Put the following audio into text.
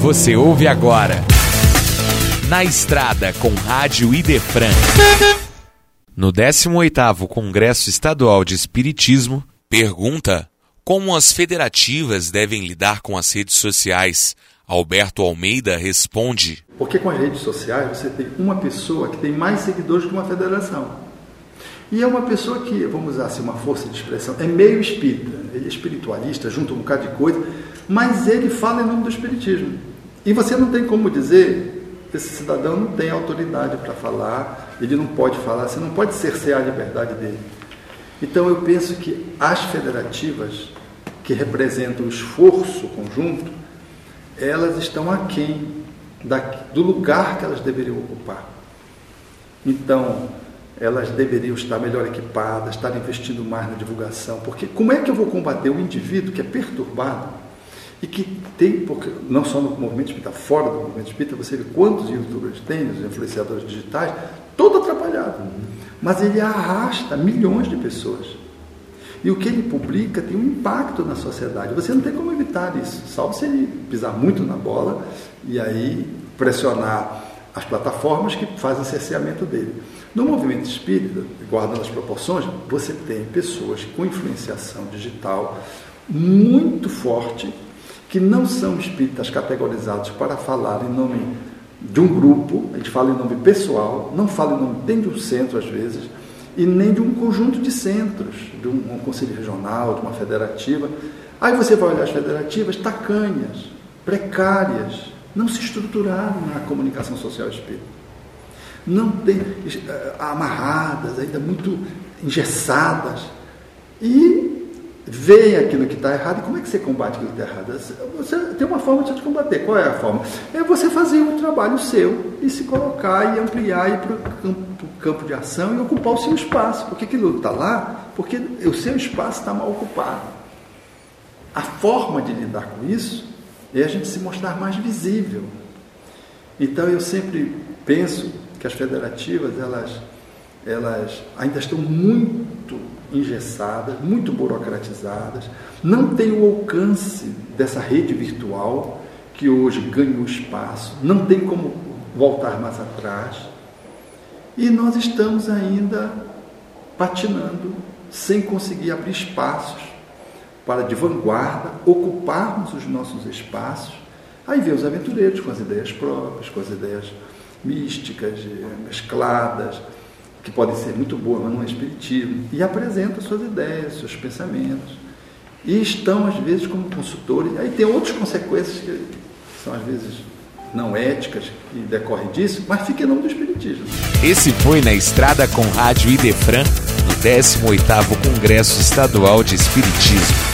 Você ouve agora. Na Estrada com Rádio Idefran. No 18º Congresso Estadual de Espiritismo, pergunta como as federativas devem lidar com as redes sociais. Alberto Almeida responde: Porque com as redes sociais você tem uma pessoa que tem mais seguidores que uma federação. E é uma pessoa que, vamos usar assim, uma força de expressão, é meio espírita, ele é espiritualista, junta um bocado de coisa, mas ele fala em nome do espiritismo. E você não tem como dizer que esse cidadão não tem autoridade para falar, ele não pode falar, você não pode cercear a liberdade dele. Então eu penso que as federativas, que representam o esforço conjunto, elas estão aquém do lugar que elas deveriam ocupar. Então, elas deveriam estar melhor equipadas, estar investindo mais na divulgação, porque como é que eu vou combater o indivíduo que é perturbado e que tem, porque não só no movimento espírita, fora do movimento espírita, você vê quantos youtubers tem, os influenciadores digitais, todo atrapalhado, mas ele arrasta milhões de pessoas. E o que ele publica tem um impacto na sociedade. Você não tem como evitar isso, salvo se ele pisar muito na bola e aí pressionar as plataformas que fazem cerceamento dele. No movimento espírita, guardando as proporções, você tem pessoas com influenciação digital muito forte, que não são espíritas categorizados para falar em nome de um grupo, a gente fala em nome pessoal, não fala em nome nem de um centro às vezes, e nem de um conjunto de centros, de um, um conselho regional, de uma federativa. Aí você vai olhar as federativas tacanhas, precárias, não se estruturaram na comunicação social espírita não tem eh, amarradas, ainda muito engessadas. E veem aquilo que está errado. E como é que você combate aquilo que está errado? Você tem uma forma de combater. Qual é a forma? É você fazer um trabalho seu e se colocar e ampliar e para o campo, campo, de ação e ocupar o seu espaço. Porque aquilo está lá, porque o seu espaço está mal ocupado. A forma de lidar com isso é a gente se mostrar mais visível. Então eu sempre penso que as federativas elas, elas ainda estão muito engessadas, muito burocratizadas, não têm o alcance dessa rede virtual que hoje ganhou espaço, não tem como voltar mais atrás. E nós estamos ainda patinando, sem conseguir abrir espaços para de vanguarda, ocuparmos os nossos espaços. Aí vem os aventureiros com as ideias próprias, com as ideias místicas, mescladas, que podem ser muito boas, mas não é espiritismo, e apresentam suas ideias, seus pensamentos. E estão, às vezes, como consultores. Aí tem outras consequências que são, às vezes, não éticas, que decorrem disso, mas fica em nome do Espiritismo. Esse foi Na Estrada com Rádio Idefran, no 18º Congresso Estadual de Espiritismo.